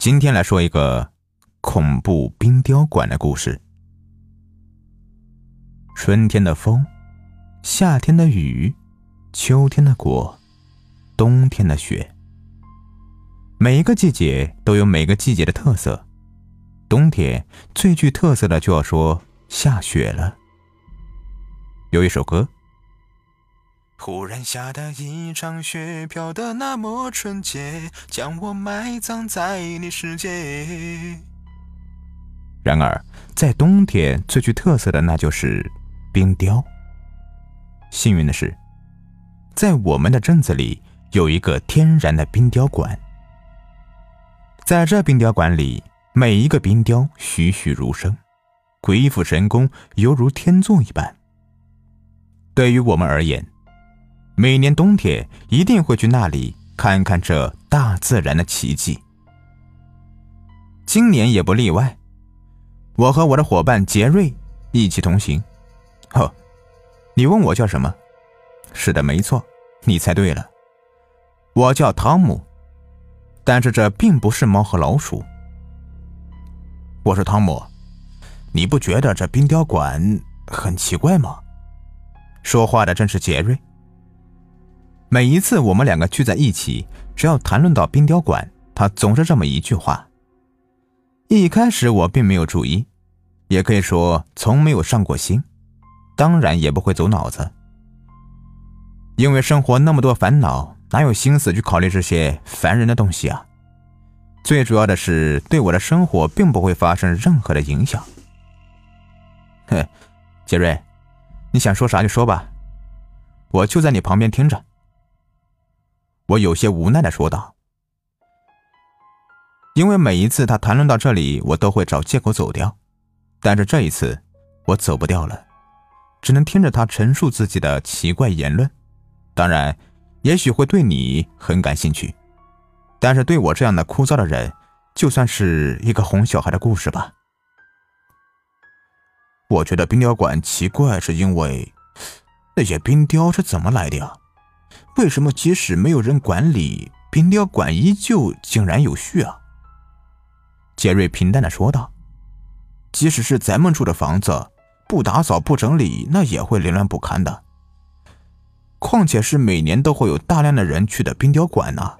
今天来说一个恐怖冰雕馆的故事。春天的风，夏天的雨，秋天的果，冬天的雪。每一个季节都有每个季节的特色。冬天最具特色的就要说下雪了。有一首歌。忽然下的一场雪，飘得那么纯洁，将我埋葬在你世界。然而，在冬天最具特色的那就是冰雕。幸运的是，在我们的镇子里有一个天然的冰雕馆。在这冰雕馆里，每一个冰雕栩栩如生，鬼斧神工，犹如天作一般。对于我们而言，每年冬天一定会去那里看看这大自然的奇迹。今年也不例外，我和我的伙伴杰瑞一起同行。哦，你问我叫什么？是的，没错，你猜对了，我叫汤姆。但是这并不是猫和老鼠。我说汤姆，你不觉得这冰雕馆很奇怪吗？说话的正是杰瑞。每一次我们两个聚在一起，只要谈论到冰雕馆，他总是这么一句话。一开始我并没有注意，也可以说从没有上过心，当然也不会走脑子，因为生活那么多烦恼，哪有心思去考虑这些烦人的东西啊？最主要的是，对我的生活并不会发生任何的影响。哼，杰瑞，你想说啥就说吧，我就在你旁边听着。我有些无奈的说道：“因为每一次他谈论到这里，我都会找借口走掉，但是这一次我走不掉了，只能听着他陈述自己的奇怪言论。当然，也许会对你很感兴趣，但是对我这样的枯燥的人，就算是一个哄小孩的故事吧。我觉得冰雕馆奇怪，是因为那些冰雕是怎么来的呀？”为什么即使没有人管理，冰雕馆依旧井然有序啊？杰瑞平淡的说道：“即使是咱们住的房子，不打扫不整理，那也会凌乱不堪的。况且是每年都会有大量的人去的冰雕馆呢，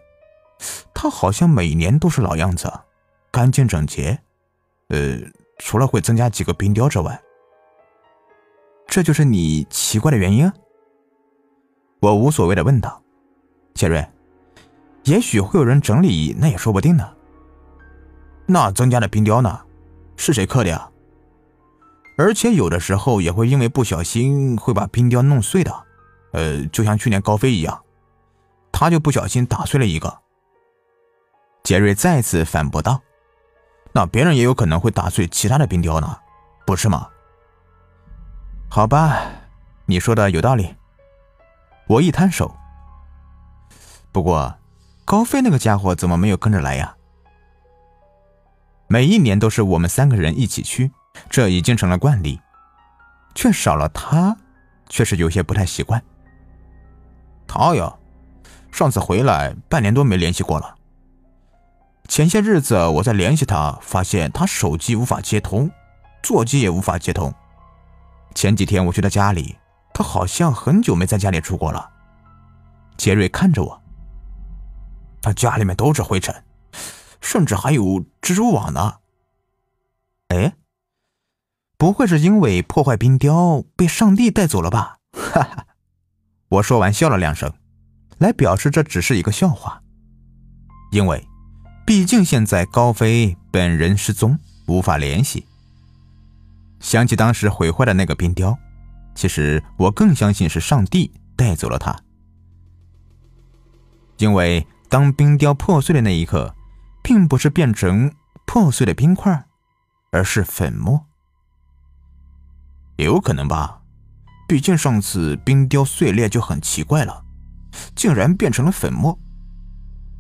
它好像每年都是老样子，干净整洁。呃，除了会增加几个冰雕之外，这就是你奇怪的原因。”我无所谓的问道：“杰瑞，也许会有人整理，那也说不定呢。那增加的冰雕呢？是谁刻的呀？而且有的时候也会因为不小心会把冰雕弄碎的。呃，就像去年高飞一样，他就不小心打碎了一个。”杰瑞再次反驳道：“那别人也有可能会打碎其他的冰雕呢，不是吗？”好吧，你说的有道理。我一摊手。不过，高飞那个家伙怎么没有跟着来呀？每一年都是我们三个人一起去，这已经成了惯例，却少了他，确实有些不太习惯。他呀，上次回来半年多没联系过了。前些日子我在联系他，发现他手机无法接通，座机也无法接通。前几天我去他家里。他好像很久没在家里住过了。杰瑞看着我，他家里面都是灰尘，甚至还有蜘蛛网呢。哎，不会是因为破坏冰雕被上帝带走了吧？哈哈，我说完笑了两声，来表示这只是一个笑话。因为，毕竟现在高飞本人失踪，无法联系。想起当时毁坏的那个冰雕。其实我更相信是上帝带走了他，因为当冰雕破碎的那一刻，并不是变成破碎的冰块，而是粉末。有可能吧，毕竟上次冰雕碎裂就很奇怪了，竟然变成了粉末。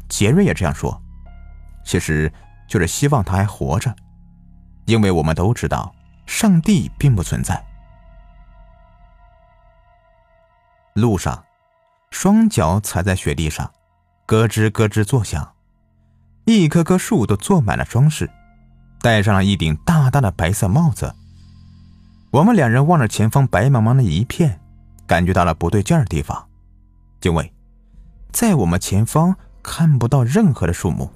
杰瑞也这样说，其实就是希望他还活着，因为我们都知道上帝并不存在。路上，双脚踩在雪地上，咯吱咯吱作响。一棵棵树都做满了装饰，戴上了一顶大大的白色帽子。我们两人望着前方白茫茫的一片，感觉到了不对劲儿的地方，因为，在我们前方看不到任何的树木，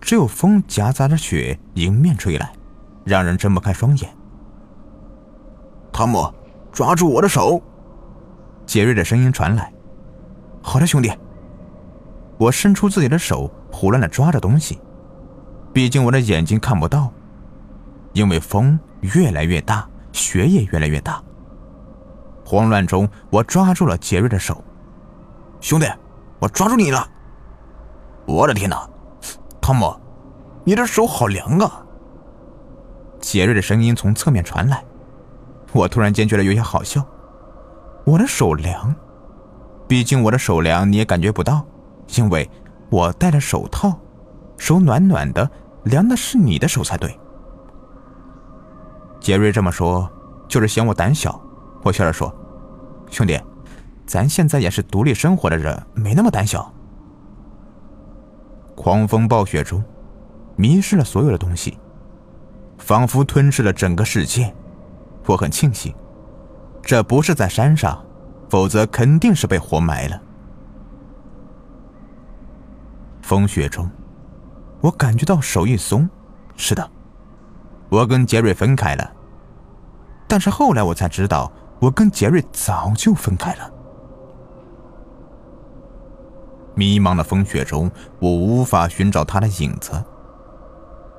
只有风夹杂着雪迎面吹来，让人睁不开双眼。汤姆，抓住我的手！杰瑞的声音传来。好的，兄弟。我伸出自己的手，胡乱的抓着东西，毕竟我的眼睛看不到，因为风越来越大。雪也越来越大。慌乱中，我抓住了杰瑞的手。兄弟，我抓住你了！我的天哪，汤姆，你的手好凉啊！杰瑞的声音从侧面传来。我突然间觉得有些好笑。我的手凉，毕竟我的手凉你也感觉不到，因为我戴着手套，手暖暖的，凉的是你的手才对。杰瑞这么说，就是嫌我胆小。我笑着说：“兄弟，咱现在也是独立生活的人，没那么胆小。”狂风暴雪中，迷失了所有的东西，仿佛吞噬了整个世界。我很庆幸，这不是在山上，否则肯定是被活埋了。风雪中，我感觉到手一松，是的。我跟杰瑞分开了，但是后来我才知道，我跟杰瑞早就分开了。迷茫的风雪中，我无法寻找他的影子。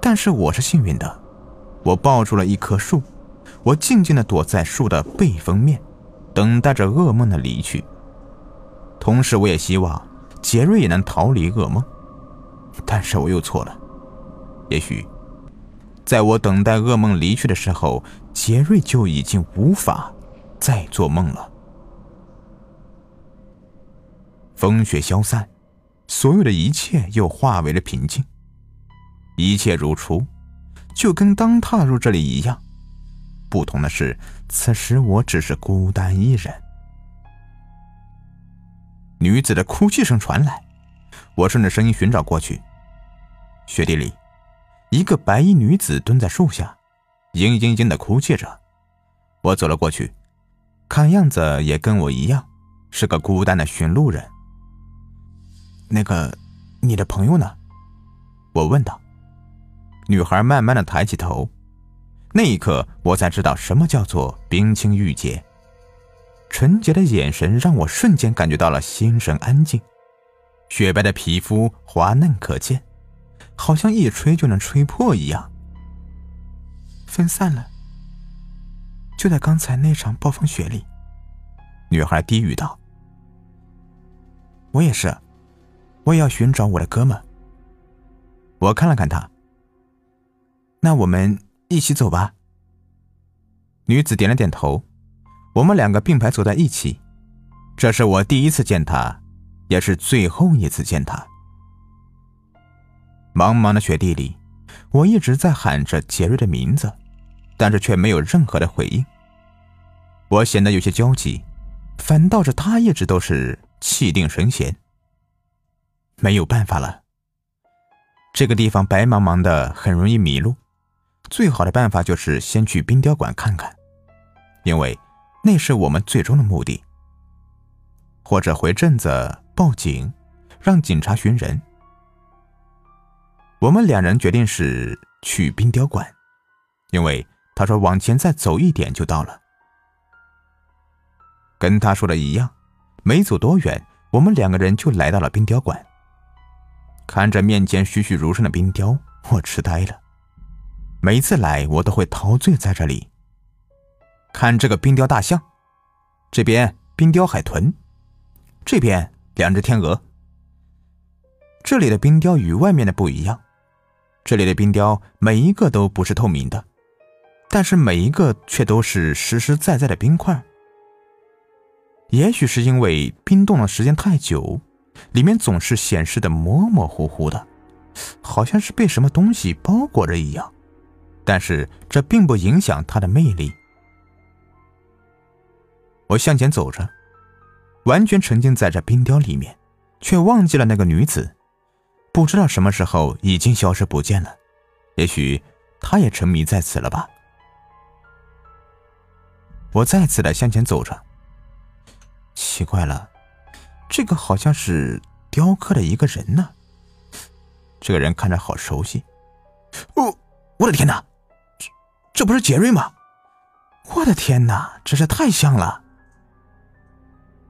但是我是幸运的，我抱住了一棵树，我静静的躲在树的背风面，等待着噩梦的离去。同时，我也希望杰瑞也能逃离噩梦，但是我又错了，也许。在我等待噩梦离去的时候，杰瑞就已经无法再做梦了。风雪消散，所有的一切又化为了平静，一切如初，就跟刚踏入这里一样。不同的是，此时我只是孤单一人。女子的哭泣声传来，我顺着声音寻找过去，雪地里。一个白衣女子蹲在树下，嘤嘤嘤的哭泣着。我走了过去，看样子也跟我一样，是个孤单的寻路人。那个，你的朋友呢？我问道。女孩慢慢的抬起头，那一刻我才知道什么叫做冰清玉洁。纯洁的眼神让我瞬间感觉到了心神安静，雪白的皮肤滑嫩可见。好像一吹就能吹破一样。分散了，就在刚才那场暴风雪里。女孩低语道：“我也是，我也要寻找我的哥们。”我看了看他。那我们一起走吧。女子点了点头。我们两个并排走在一起。这是我第一次见他，也是最后一次见他。茫茫的雪地里，我一直在喊着杰瑞的名字，但是却没有任何的回应。我显得有些焦急，反倒是他一直都是气定神闲。没有办法了，这个地方白茫茫的，很容易迷路。最好的办法就是先去冰雕馆看看，因为那是我们最终的目的。或者回镇子报警，让警察寻人。我们两人决定是去冰雕馆，因为他说往前再走一点就到了。跟他说的一样，没走多远，我们两个人就来到了冰雕馆。看着面前栩栩如生的冰雕，我痴呆了。每次来，我都会陶醉在这里。看这个冰雕大象，这边冰雕海豚，这边两只天鹅。这里的冰雕与外面的不一样。这里的冰雕每一个都不是透明的，但是每一个却都是实实在在的冰块。也许是因为冰冻的时间太久，里面总是显示的模模糊糊的，好像是被什么东西包裹着一样。但是这并不影响他的魅力。我向前走着，完全沉浸在这冰雕里面，却忘记了那个女子。不知道什么时候已经消失不见了。也许她也沉迷在此了吧。我再次的向前走着，奇怪了，这个好像是雕刻的一个人呢。这个人看着好熟悉。哦，我的天哪，这不是杰瑞吗？我的天哪，真是太像了！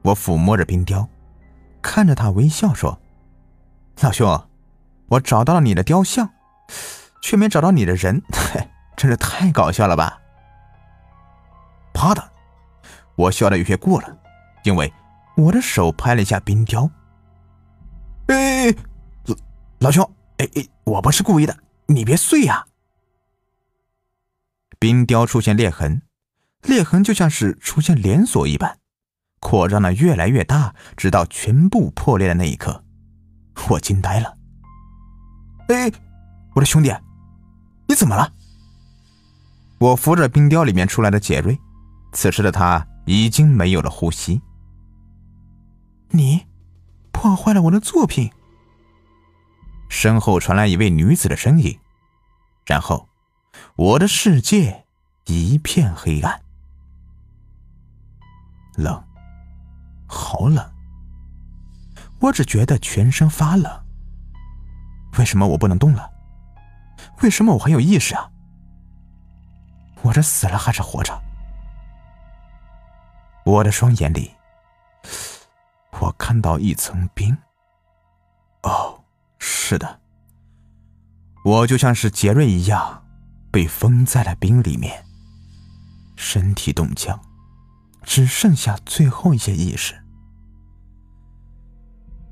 我抚摸着冰雕，看着他微笑说：“老兄，我找到了你的雕像，却没找到你的人，嘿，真是太搞笑了吧！”啪的，我笑的有些过了，因为我的手拍了一下冰雕。哎，老老兄，哎哎，我不是故意的，你别碎呀！冰雕出现裂痕。裂痕就像是出现连锁一般，扩张的越来越大，直到全部破裂的那一刻，我惊呆了。哎，我的兄弟，你怎么了？我扶着冰雕里面出来的杰瑞，此时的他已经没有了呼吸。你破坏了我的作品。身后传来一位女子的声音，然后我的世界一片黑暗。冷，好冷！我只觉得全身发冷。为什么我不能动了？为什么我还有意识啊？我这死了还是活着？我的双眼里，我看到一层冰。哦，是的，我就像是杰瑞一样，被封在了冰里面，身体冻僵。只剩下最后一些意识。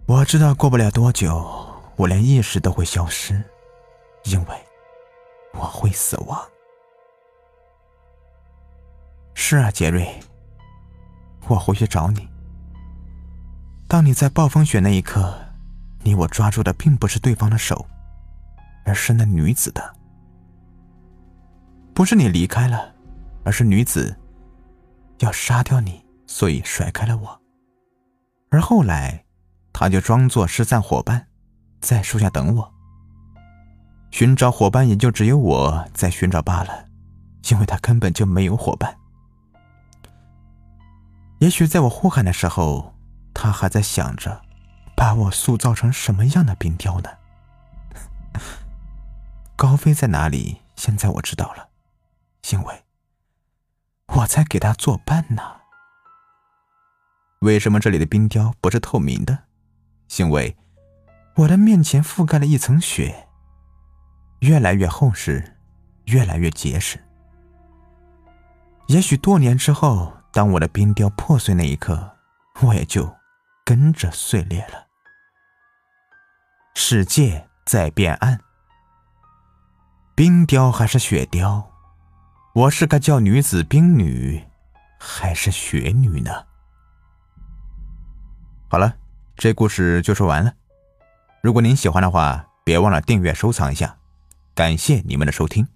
我知道过不了多久，我连意识都会消失，因为我会死亡。是啊，杰瑞，我回去找你。当你在暴风雪那一刻，你我抓住的并不是对方的手，而是那女子的。不是你离开了，而是女子。要杀掉你，所以甩开了我。而后来，他就装作失散伙伴，在树下等我。寻找伙伴也就只有我在寻找罢了，因为他根本就没有伙伴。也许在我呼喊的时候，他还在想着，把我塑造成什么样的冰雕呢？高飞在哪里？现在我知道了，因为。我在给他作伴呢。为什么这里的冰雕不是透明的？因为我的面前覆盖了一层雪，越来越厚实，越来越结实。也许多年之后，当我的冰雕破碎那一刻，我也就跟着碎裂了。世界在变暗，冰雕还是雪雕？我是该叫女子冰女，还是雪女呢？好了，这故事就说完了。如果您喜欢的话，别忘了订阅、收藏一下。感谢你们的收听。